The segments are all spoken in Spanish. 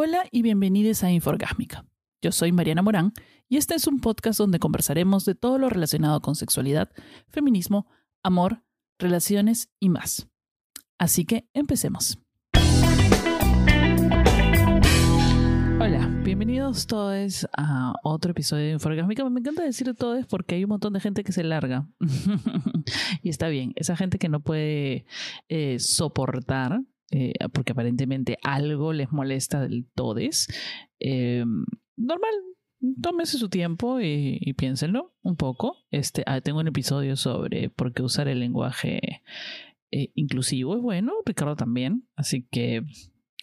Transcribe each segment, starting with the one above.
Hola y bienvenidos a Inforgásmica. Yo soy Mariana Morán y este es un podcast donde conversaremos de todo lo relacionado con sexualidad, feminismo, amor, relaciones y más. Así que empecemos. Hola, bienvenidos todos a otro episodio de Inforgásmica. Me encanta decir todos porque hay un montón de gente que se larga. y está bien, esa gente que no puede eh, soportar eh, porque aparentemente algo les molesta del todes, eh, normal, tómese su tiempo y, piénsenlo un poco. Este, ah, tengo un episodio sobre por qué usar el lenguaje eh, inclusivo es bueno, Ricardo también, así que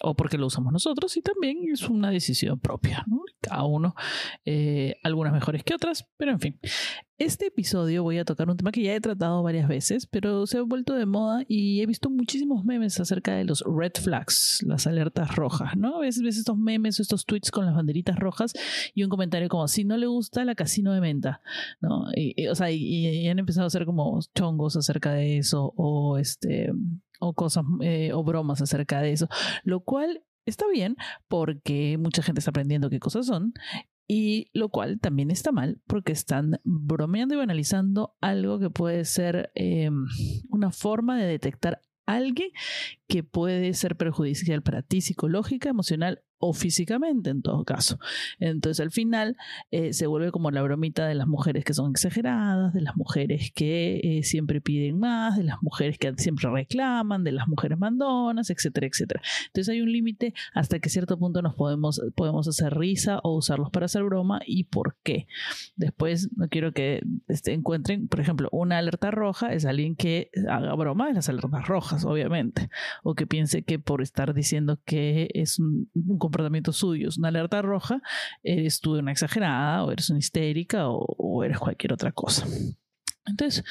o porque lo usamos nosotros y también es una decisión propia. Cada uno, eh, algunas mejores que otras, pero en fin. Este episodio voy a tocar un tema que ya he tratado varias veces, pero se ha vuelto de moda y he visto muchísimos memes acerca de los red flags, las alertas rojas, ¿no? A veces ves estos memes, estos tweets con las banderitas rojas y un comentario como, si no le gusta la casino de menta, ¿no? Y, o sea, y, han empezado a hacer como chongos acerca de eso o este o cosas eh, o bromas acerca de eso, lo cual está bien porque mucha gente está aprendiendo qué cosas son y lo cual también está mal porque están bromeando y banalizando algo que puede ser em, una forma de detectar a alguien que puede ser perjudicial para ti psicológica, emocional o físicamente en todo caso. Entonces al final eh, se vuelve como la bromita de las mujeres que son exageradas, de las mujeres que eh, siempre piden más, de las mujeres que siempre reclaman, de las mujeres mandonas, etcétera, etcétera. Entonces hay un límite hasta que cierto punto nos podemos, podemos hacer risa o usarlos para hacer broma y por qué. Después no quiero que este, encuentren, por ejemplo, una alerta roja es alguien que haga broma de las alertas rojas, obviamente, o que piense que por estar diciendo que es un, un comportamientos suyos, una alerta roja, eres tú una exagerada o eres una histérica o, eres cualquier otra cosa. Entonces,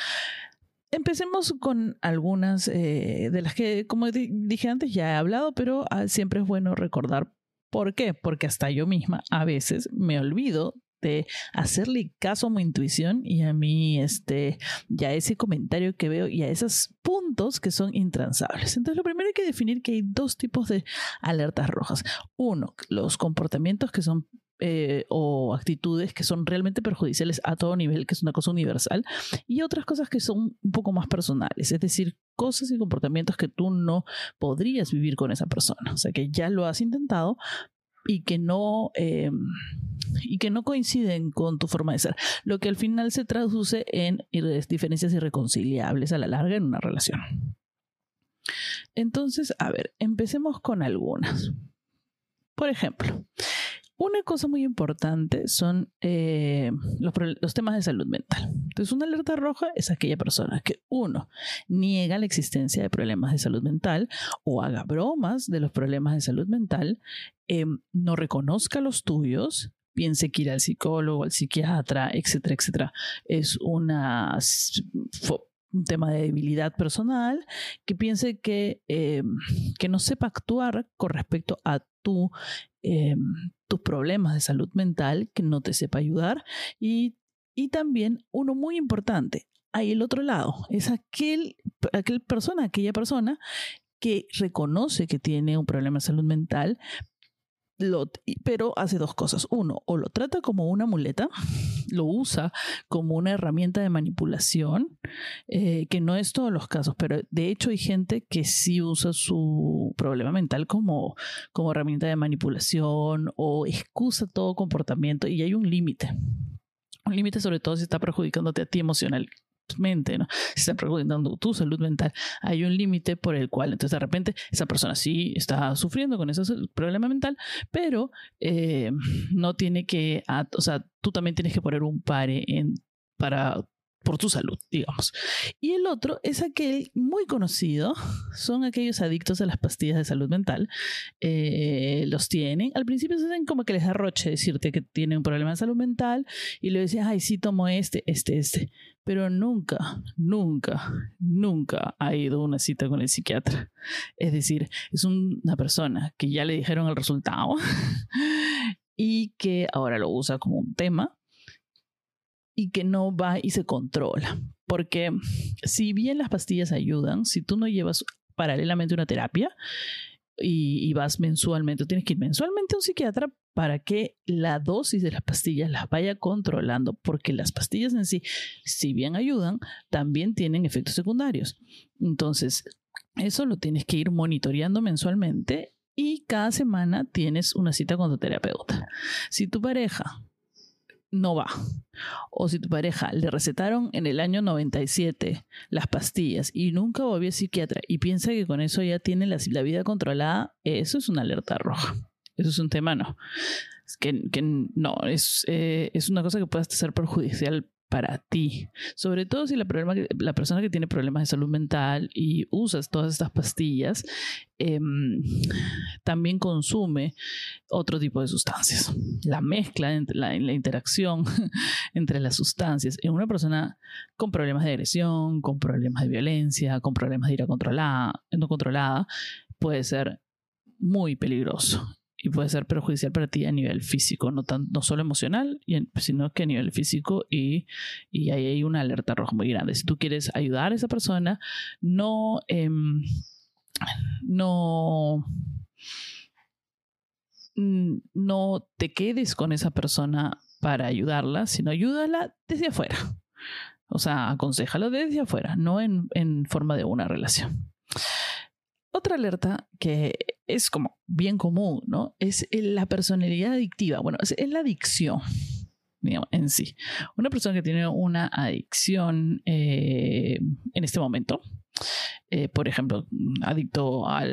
empecemos con algunas eh, de las que, como dije antes, ya he hablado, pero ah, siempre es bueno recordar por qué. Porque hasta yo misma a veces me olvido de hacerle caso a mi intuición y a mí, este, ya ese comentario que veo y a esos puntos que son intransables. Entonces, lo primero hay que definir que hay dos tipos de alertas rojas. Uno, los comportamientos que son eh, o actitudes que son realmente perjudiciales a todo nivel, que es una cosa universal, y otras cosas que son un poco más personales, es decir, cosas y comportamientos que tú no podrías vivir con esa persona, o sea, que ya lo has intentado, y que no eh, y que no coinciden con tu forma de ser, lo que al final se traduce en diferencias irreconciliables a la larga en una relación. Entonces, a ver, empecemos con algunas. Por ejemplo, una cosa muy importante son eh, los, temas de salud mental. Entonces, una alerta roja es aquella persona que, uno, niega la existencia de problemas de salud mental o haga bromas de los problemas de salud mental, em, no reconozca los tuyos, piense que ir al psicólogo, al psiquiatra, etcétera, etcétera, es un tema de debilidad personal, que piense que, em, que no sepa actuar con respecto a tu Em, tus problemas de salud mental, que no te sepa ayudar. Y, y también uno muy importante, hay el otro lado, es aquel, aquel persona, aquella persona que reconoce que tiene un problema de salud mental, pero hace dos cosas. Uno, o lo trata como una muleta, lo usa como una herramienta de manipulación, eh, que no es todos los casos, pero de hecho hay gente que sí usa su problema mental como, como herramienta de manipulación o excusa todo comportamiento y hay un límite. Un límite sobre todo si está perjudicándote a ti emocional, mente, ¿no? Se está preguntando tu salud mental. Hay un límite por el cual, entonces de repente, esa persona sí está sufriendo con ese problema mental, pero eh, no tiene que, o sea, tú también tienes que poner un pare en, para por tu salud, digamos. Y el otro es aquel muy conocido, son aquellos adictos a las pastillas de salud mental, eh, los tienen, al principio se hacen como que les da roche decirte que tienen un problema de salud mental y le decías, ay, sí, tomo este, este, este, pero nunca, nunca, nunca ha ido a una cita con el psiquiatra. Es decir, es una persona que ya le dijeron el resultado y que ahora lo usa como un tema y que no va y se controla. Porque si bien las pastillas ayudan, si tú no llevas paralelamente una terapia, y, vas mensualmente, tienes que ir mensualmente a un psiquiatra para que la dosis de las pastillas las vaya controlando, porque las pastillas en sí, si bien ayudan, también tienen efectos secundarios. Entonces, eso lo tienes que ir monitoreando mensualmente y cada semana tienes una cita con tu terapeuta. Si tu pareja no va. O si tu pareja le recetaron en el año 97 las pastillas y nunca volvió a psiquiatra y piensa que con eso ya tiene la, vida controlada, eso es una alerta roja. Eso es un tema, no. que, no, es, eh, es una cosa que puede ser perjudicial para ti. Sobre todo si la, persona que tiene problemas de salud mental y usas todas estas pastillas, em, también consume otro tipo de sustancias. La mezcla, la, la interacción entre las sustancias en una persona con problemas de agresión, con problemas de violencia, con problemas de ira controlada, no controlada, puede ser muy peligroso y puede ser perjudicial para ti a nivel físico, no, tan, no solo emocional, sino que a nivel físico y, y ahí hay una alerta roja muy grande. Si tú quieres ayudar a esa persona, no, em, no, no te quedes con esa persona para ayudarla, sino ayúdala desde afuera. O sea, aconsejalo desde afuera, no en, en forma de una relación. Otra alerta que es como bien común, ¿no? Es la personalidad adictiva. Bueno, es, la adicción, digamos, en sí. Una persona que tiene una adicción eh, en este momento, eh, por ejemplo, adicto a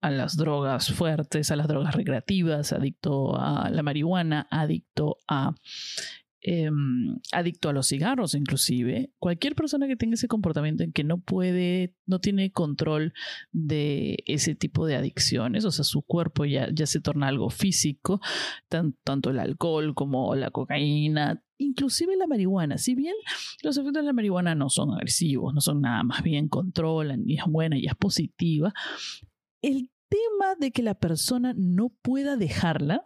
las drogas fuertes, a las drogas recreativas, adicto a la marihuana, adicto a Em, adicto a los cigarros inclusive, cualquier persona que tenga ese comportamiento en que no puede, no tiene control de ese tipo de adicciones, o sea, su cuerpo ya, ya se torna algo físico, tanto el alcohol como la cocaína, inclusive la marihuana, si bien los efectos de la marihuana no son agresivos, no son nada, más bien controlan y es buena y es positiva, el tema de que la persona no pueda dejarla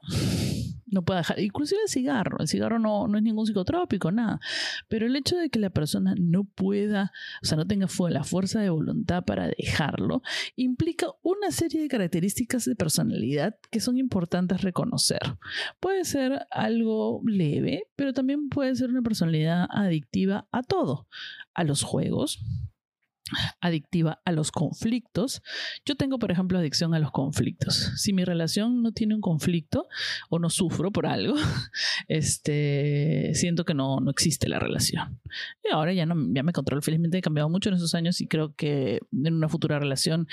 no puede dejar, inclusive el cigarro, el cigarro no, no es ningún psicotrópico, nada, pero el hecho de que la persona no pueda, o sea, no tenga la fuerza de voluntad para dejarlo, implica una serie de características de personalidad que son importantes reconocer. Puede ser algo leve, pero también puede ser una personalidad adictiva a todo, a los juegos, adictiva a los conflictos. Yo tengo, por ejemplo, adicción a los conflictos. Si mi relación no tiene un conflicto o no sufro por algo, este, siento que no, no existe la relación. Y ahora ya, no, ya me controlo. Felizmente he cambiado mucho en esos años y creo que en una futura relación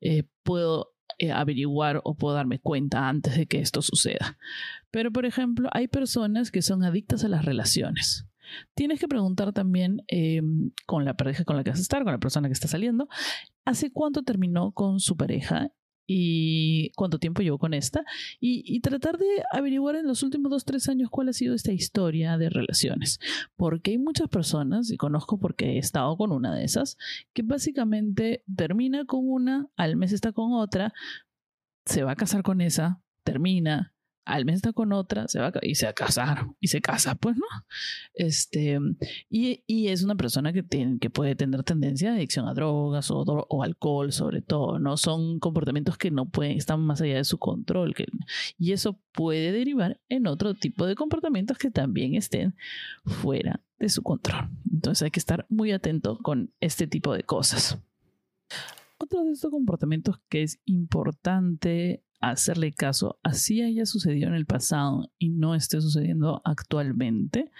eh, puedo eh, averiguar o puedo darme cuenta antes de que esto suceda. Pero, por ejemplo, hay personas que son adictas a las relaciones. Tienes que preguntar también eh, con la pareja con la que vas a estar, con la persona que está saliendo, hace cuánto terminó con su pareja y cuánto tiempo llevó con esta y, tratar de averiguar en los últimos dos, tres años cuál ha sido esta historia de relaciones. Porque hay muchas personas, y conozco porque he estado con una de esas, que básicamente termina con una, al mes está con otra, se va a casar con esa, termina, al mes está con otra, se va a, y se va a casar, y se casa, pues, ¿no? Este, y, y, es una persona que, tiene, que puede tener tendencia a adicción a drogas o, o, alcohol, sobre todo, ¿no? Son comportamientos que no pueden, están más allá de su control, que, y eso puede derivar en otro tipo de comportamientos que también estén fuera de su control. Entonces hay que estar muy atento con este tipo de cosas. Otro de estos comportamientos que es importante hacerle caso, así haya sucedido en el pasado y no esté sucediendo actualmente,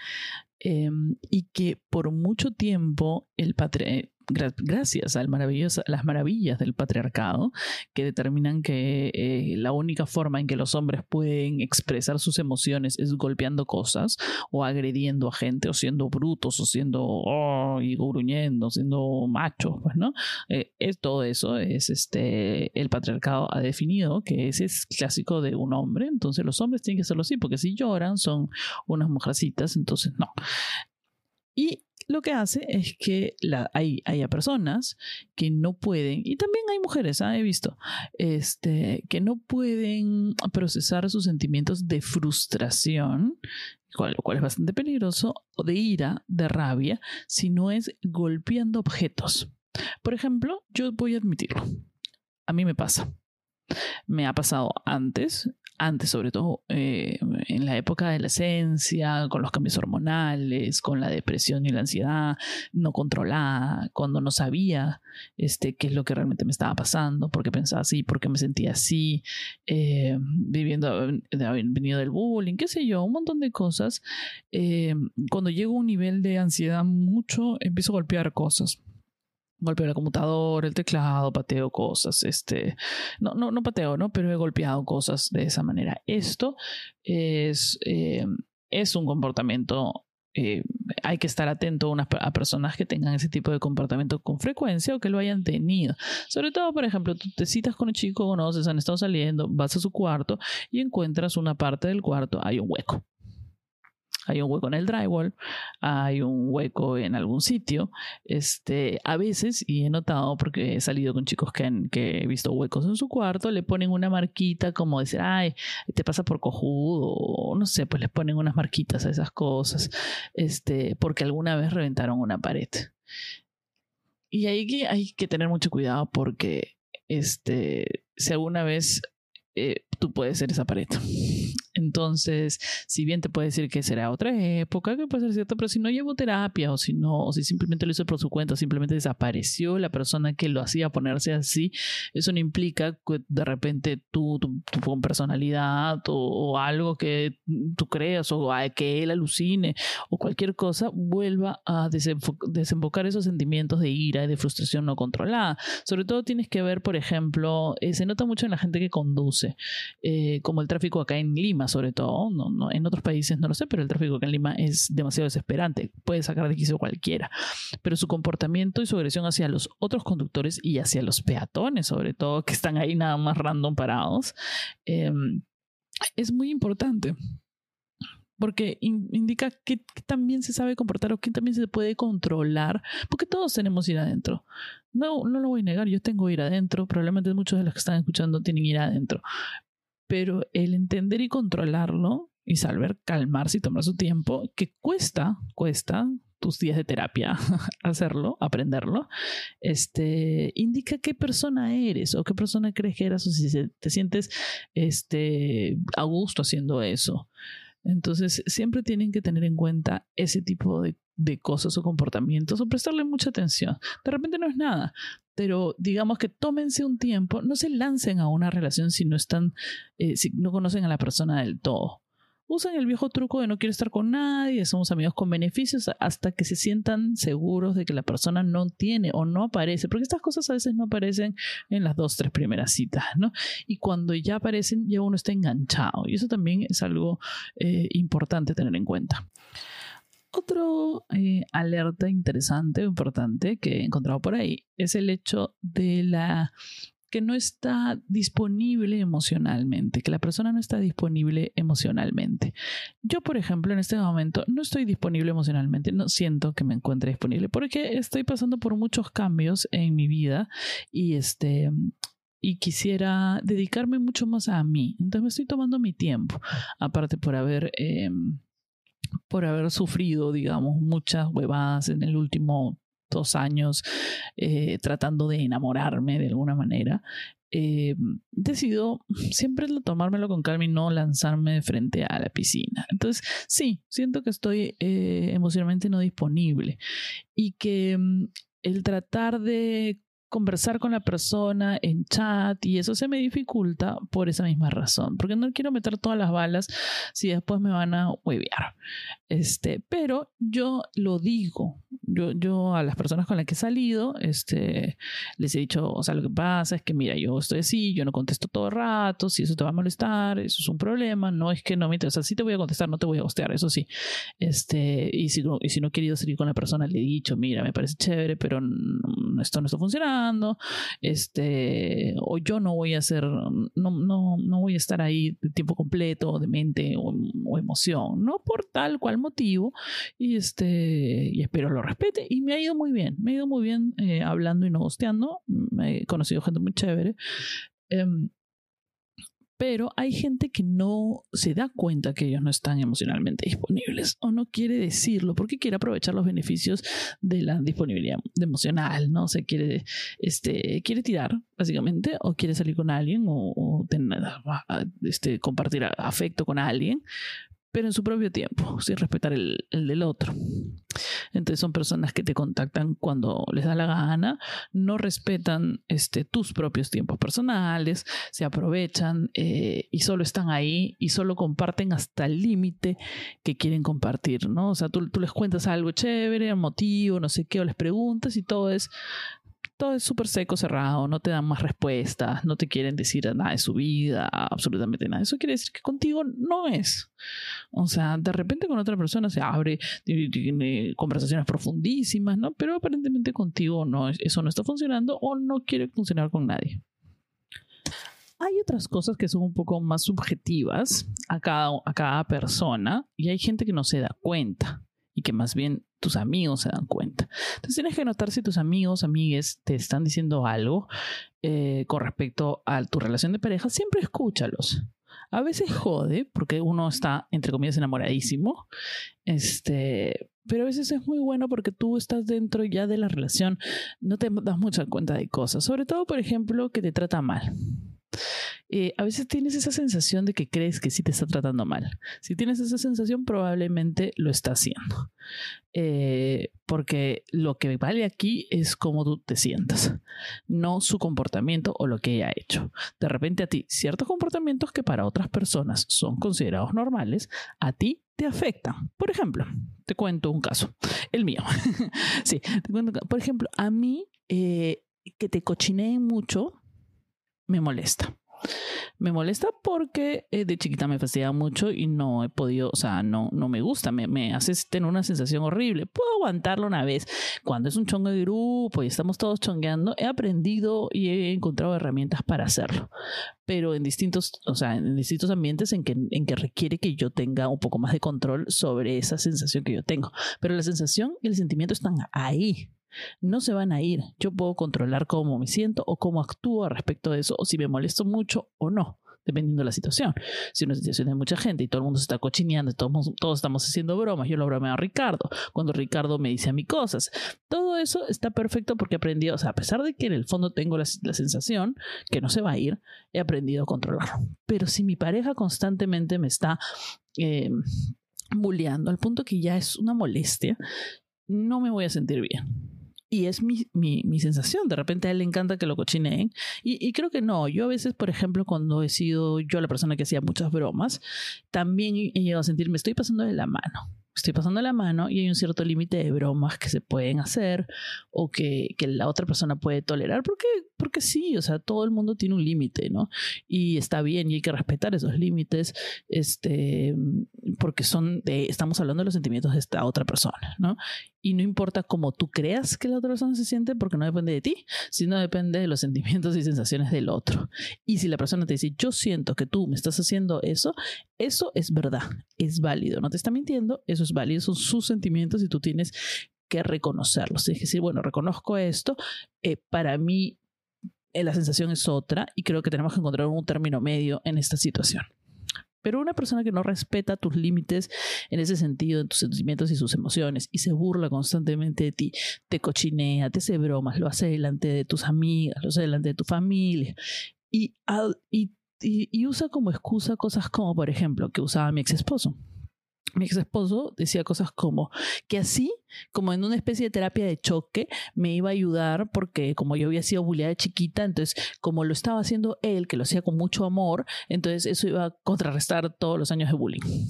em, y que por mucho tiempo el, patri gracias a las maravillas del patriarcado, que determinan que eh, la única forma en que los hombres pueden expresar sus emociones es golpeando cosas o agrediendo a gente o siendo brutos o siendo oh, y gruñendo, siendo machos, pues, ¿no? Eh, es, todo eso es este, el patriarcado ha definido que ese es clásico de un hombre, entonces los hombres tienen que hacerlo así, porque si lloran son unas mujercitas, entonces no. Y lo que hace es que hay, haya personas que no pueden, y también hay mujeres, ¿ah? he visto, este, que no pueden procesar sus sentimientos de frustración, lo cual es bastante peligroso, o de ira, de rabia, si no es golpeando objetos. Por ejemplo, yo voy a admitirlo, a mí me pasa. Me ha pasado antes, antes sobre todo eh, en la época de la esencia, con los cambios hormonales, con la depresión y la ansiedad no controlada, cuando no sabía este, qué es lo que realmente me estaba pasando, por qué pensaba así, por qué me sentía así, eh, viviendo, de haber venido del bullying, qué sé yo, un montón de cosas. Eh, cuando llego a un nivel de ansiedad mucho, empiezo a golpear cosas golpeo la computadora, el teclado, pateo cosas, este, no, no, no pateo, ¿no? Pero he golpeado cosas de esa manera. Esto es, eh, es un comportamiento eh, hay que estar atento a, a, personas que tengan ese tipo de comportamiento con frecuencia o que lo hayan tenido. Sobre todo, por ejemplo, tú te citas con un chico, conoces, han estado saliendo, vas a su cuarto y encuentras una parte del cuarto, hay un hueco hay un hueco en el drywall, hay un hueco en algún sitio. Este, a veces, y he notado porque he salido con chicos que, que he visto huecos en su cuarto, le ponen una marquita como decir, ay, te pasa por cojudo, o no sé, pues les ponen unas marquitas a esas cosas, este, porque alguna vez reventaron una pared. Y que, hay que tener mucho cuidado porque este, si alguna vez eh, tú puedes ser esa pared. Entonces, si bien te puede decir que será otra época, que puede ser cierto, pero si no llevó terapia o si no, o si simplemente lo hizo por su cuenta, simplemente desapareció la persona que lo hacía ponerse así, eso no implica que de repente tú, tu, personalidad o, algo que tú creas o que él alucine o cualquier cosa vuelva a desembocar esos sentimientos de ira y de frustración no controlada. Sobre todo tienes que ver, por ejemplo, eh, se nota mucho en la gente que conduce, eh, como el tráfico acá en Lima sobre todo, no, en otros países no lo sé, pero el tráfico acá en Lima es demasiado desesperante, puede sacar de quicio cualquiera, pero su comportamiento y su agresión hacia los otros conductores y hacia los peatones, sobre todo, que están ahí nada más random parados, em, es muy importante. Porque indica que, también se sabe comportar o que también se puede controlar, porque todos tenemos ir adentro. No, no lo voy a negar, yo tengo ir adentro, probablemente muchos de los que están escuchando tienen ir adentro, pero el entender y controlarlo y saber calmarse y tomar su tiempo, que cuesta, cuesta tus días de terapia hacerlo, aprenderlo, este, indica qué persona eres o qué persona crees que eras o si te sientes este, a gusto haciendo eso. Entonces, siempre tienen que tener en cuenta ese tipo de, de, cosas o comportamientos o prestarle mucha atención. De repente no es nada, pero digamos que tómense un tiempo, no se lancen a una relación si no están, eh, si no conocen a la persona del todo. Usen el viejo truco de no quiero estar con nadie, somos amigos con beneficios, hasta que se sientan seguros de que la persona no tiene o no aparece, porque estas cosas a veces no aparecen en las dos, tres primeras citas, ¿no? Y cuando ya aparecen, ya uno está enganchado, y eso también es algo eh, importante tener en cuenta. Otro eh, alerta interesante o importante que he encontrado por ahí es el hecho de la que no está disponible emocionalmente, que la persona no está disponible emocionalmente. Yo, por ejemplo, en este momento no estoy disponible emocionalmente, no siento que me encuentre disponible porque estoy pasando por muchos cambios en mi vida y este y quisiera dedicarme mucho más a mí. Entonces me estoy tomando mi tiempo, aparte por haber em, por haber sufrido, digamos, muchas huevadas en el último dos años eh, tratando de enamorarme de alguna manera, eh, decido siempre tomármelo con calma y no lanzarme de frente a la piscina. Entonces, sí, siento que estoy eh, emocionalmente no disponible y que mm, el tratar de conversar con la persona en chat y eso se me dificulta por esa misma razón, porque no quiero meter todas las balas si después me van a huevear. Este, pero yo lo digo, yo, yo a las personas con las que he salido, este, les he dicho, o sea, lo que pasa es que mira, yo estoy así, yo no contesto todo el rato, si eso te va a molestar, eso es un problema, no es que no me interesa, sí te voy a contestar, no te voy a gostear, eso sí. Este, y si no, y si no he querido salir con la persona, le he dicho, mira, me parece chévere, pero esto no está funcionando este, o yo no voy a hacer, no, no, no voy a estar ahí de tiempo completo, de mente o, emoción, no por tal cual motivo, y este, y espero lo respete, y me ha ido muy bien, me ha ido muy bien eh, hablando y no gosteando, he conocido gente muy chévere. Em, Pero hay gente que no se da cuenta que ellos no están emocionalmente disponibles o no quiere decirlo porque quiere aprovechar los beneficios de la disponibilidad emocional, ¿no? se quiere, este, quiere tirar, básicamente, o quiere salir con alguien o, tener, este, compartir afecto con alguien, en su propio tiempo, sin respetar el, del otro. Entonces son personas que te contactan cuando les da la gana, no respetan este, tus propios tiempos personales, se aprovechan eh, y solo están ahí y solo comparten hasta el límite que quieren compartir, ¿no? O sea, tú, tú les cuentas algo chévere, un motivo, no sé qué, o les preguntas y todo es todo es súper seco, cerrado, no te dan más respuestas, no te quieren decir nada de su vida, absolutamente nada. Eso quiere decir que contigo no es. O sea, de repente con otra persona se abre, tiene conversaciones profundísimas, ¿no? Pero aparentemente contigo no, eso no está funcionando o no quiere funcionar con nadie. Hay otras cosas que son un poco más subjetivas a cada, a cada persona y hay gente que no se da cuenta y que más bien tus amigos se dan cuenta. Entonces tienes que notar si tus amigos, amigues te están diciendo algo eh, con respecto a tu relación de pareja, siempre escúchalos. A veces jode porque uno está, entre comillas, enamoradísimo, este, pero a veces es muy bueno porque tú estás dentro ya de la relación, no te das mucha cuenta de cosas, sobre todo, por ejemplo, que te trata mal. Eh, a veces tienes esa sensación de que crees que sí te está tratando mal. Si tienes esa sensación, probablemente lo está haciendo. Eh, porque lo que vale aquí es cómo tú te sientas, no su comportamiento o lo que ella ha hecho. De repente a ti, ciertos comportamientos que para otras personas son considerados normales, a ti te afectan. Por ejemplo, te cuento un caso, el mío. sí, te cuento, por ejemplo, a mí eh, que te cochineen mucho me molesta. Me molesta porque eh, de chiquita me fastidia mucho y no he podido, o sea, no, no me gusta, me, me hace tener una sensación horrible. Puedo aguantarlo una vez. Cuando es un chongo de grupo y estamos todos chongueando, he aprendido y he encontrado herramientas para hacerlo. Pero en distintos, o sea, en distintos ambientes en que, en que requiere que yo tenga un poco más de control sobre esa sensación que yo tengo. Pero la sensación y el sentimiento están ahí no se van a ir. Yo puedo controlar cómo me siento o cómo actúo respecto de eso, o si me molesto mucho o no, dependiendo de la situación. Si una situación de mucha gente y todo el mundo se está cochineando, todos, todos estamos haciendo bromas, yo lo bromeo a Ricardo, cuando Ricardo me dice a mí cosas. Todo eso está perfecto porque he aprendido, o sea, a pesar de que en el fondo tengo la, sensación que no se va a ir, he aprendido a controlarlo. Pero si mi pareja constantemente me está... Eh, bulleando al punto que ya es una molestia, no me voy a sentir bien. Y es mi, mi, mi, sensación. De repente a él le encanta que lo cochineen. Y, y, creo que no. Yo a veces, por ejemplo, cuando he sido yo la persona que hacía muchas bromas, también he llegado a sentir, me estoy pasando de la mano estoy pasando la mano y hay un cierto límite de bromas que se pueden hacer o que, que, la otra persona puede tolerar, porque, porque sí, o sea, todo el mundo tiene un límite, ¿no? Y está bien y hay que respetar esos límites, este, porque son de, estamos hablando de los sentimientos de esta otra persona, ¿no? Y no importa cómo tú creas que la otra persona se siente, porque no depende de ti, sino depende de los sentimientos y sensaciones del otro. Y si la persona te dice, yo siento que tú me estás haciendo eso, eso es verdad, es válido, no te está mintiendo, eso es válido, son sus sentimientos y tú tienes que reconocerlos. Que decir, bueno, reconozco esto, eh, para mí eh, la sensación es otra y creo que tenemos que encontrar un término medio en esta situación. Pero una persona que no respeta tus límites en ese sentido, en tus sentimientos y sus emociones, y se burla constantemente de ti, te cochinea, te hace bromas, lo hace delante de tus amigas, lo hace delante de tu familia, y, y, y usa como excusa cosas como, por ejemplo, que usaba mi ex esposo mi ex esposo decía cosas como que así, como en una especie de terapia de choque, me iba a ayudar porque como yo había sido bulliada de chiquita, entonces como lo estaba haciendo él, que lo hacía con mucho amor, entonces eso iba a contrarrestar todos los años de bullying.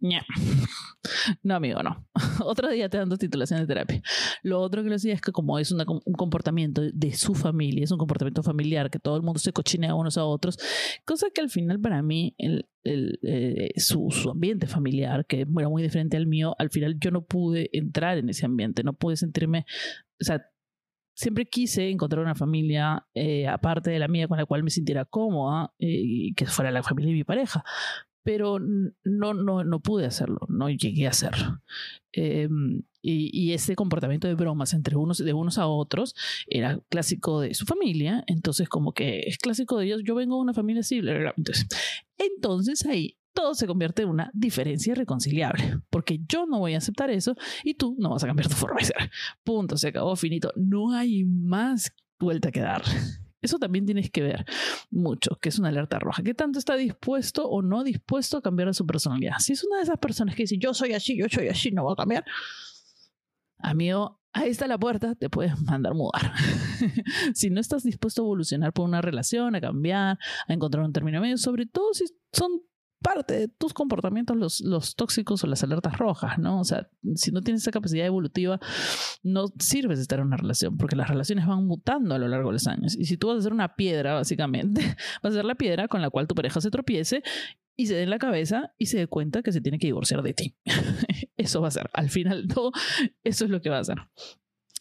No, amigo, no. Otro día te dan dos titulaciones de terapia. Lo otro que le decía es que como es un comportamiento de su familia, es un comportamiento familiar, que todo el mundo se cochinea unos a otros, cosa que al final para mí, el, el, eh, su, ambiente familiar, que era muy diferente al mío, al final yo no pude entrar en ese ambiente, no pude sentirme, o sea, siempre quise encontrar una familia eh, aparte de la mía con la cual me sintiera cómoda eh, y que fuera la familia de mi pareja pero no, no, no pude hacerlo, no llegué a hacerlo. Em, Y, y ese comportamiento de bromas entre unos, de unos a otros era clásico de su familia. Entonces, como que es clásico de ellos, yo vengo de una familia así, Entonces, entonces ahí todo se convierte en una diferencia irreconciliable, porque yo no voy a aceptar eso y tú no vas a cambiar tu forma de ser. Punto, se acabó, finito. No hay más vuelta que dar. Eso también tienes que ver mucho, que es una alerta roja. ¿Qué tanto está dispuesto o no dispuesto a cambiar su personalidad? Si es una de esas personas que dice, yo soy así, yo soy así, no voy a cambiar, amigo, ahí está la puerta, te puedes mandar mudar. si no estás dispuesto a evolucionar por una relación, a cambiar, a encontrar un término medio, sobre todo si son parte de tus comportamientos los, los tóxicos o las alertas rojas, ¿no? O sea, si no tienes esa capacidad evolutiva, no sirves de estar en una relación, porque las relaciones van mutando a lo largo de los años. Y si tú vas a ser una piedra, básicamente, vas a ser la piedra con la cual tu pareja se tropiece y se dé en la cabeza y se dé cuenta que se tiene que divorciar de ti. eso va a ser, al final todo, eso es lo que va a ser.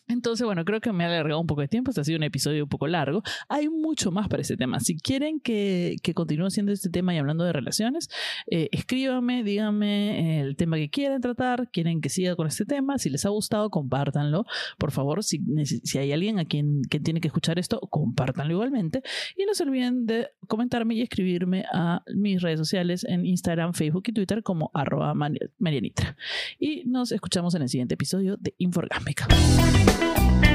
Entonces, bueno, creo que me ha alargado un poco de tiempo. Este ha sido un episodio un poco largo. Hay mucho más para este tema. Si quieren que, que continúe haciendo este tema y hablando de relaciones, eh, escríbanme, díganme el tema que quieren tratar, quieren que siga con este tema. Si les ha gustado, compártanlo. Por favor, si, si hay alguien a quien, que tiene que escuchar esto, compártanlo igualmente. Y no se olviden de comentarme y escribirme a mis redes sociales en Instagram, Facebook y Twitter como arroba marianitra. Y nos escuchamos en el siguiente episodio de Inforgámica. Thank you.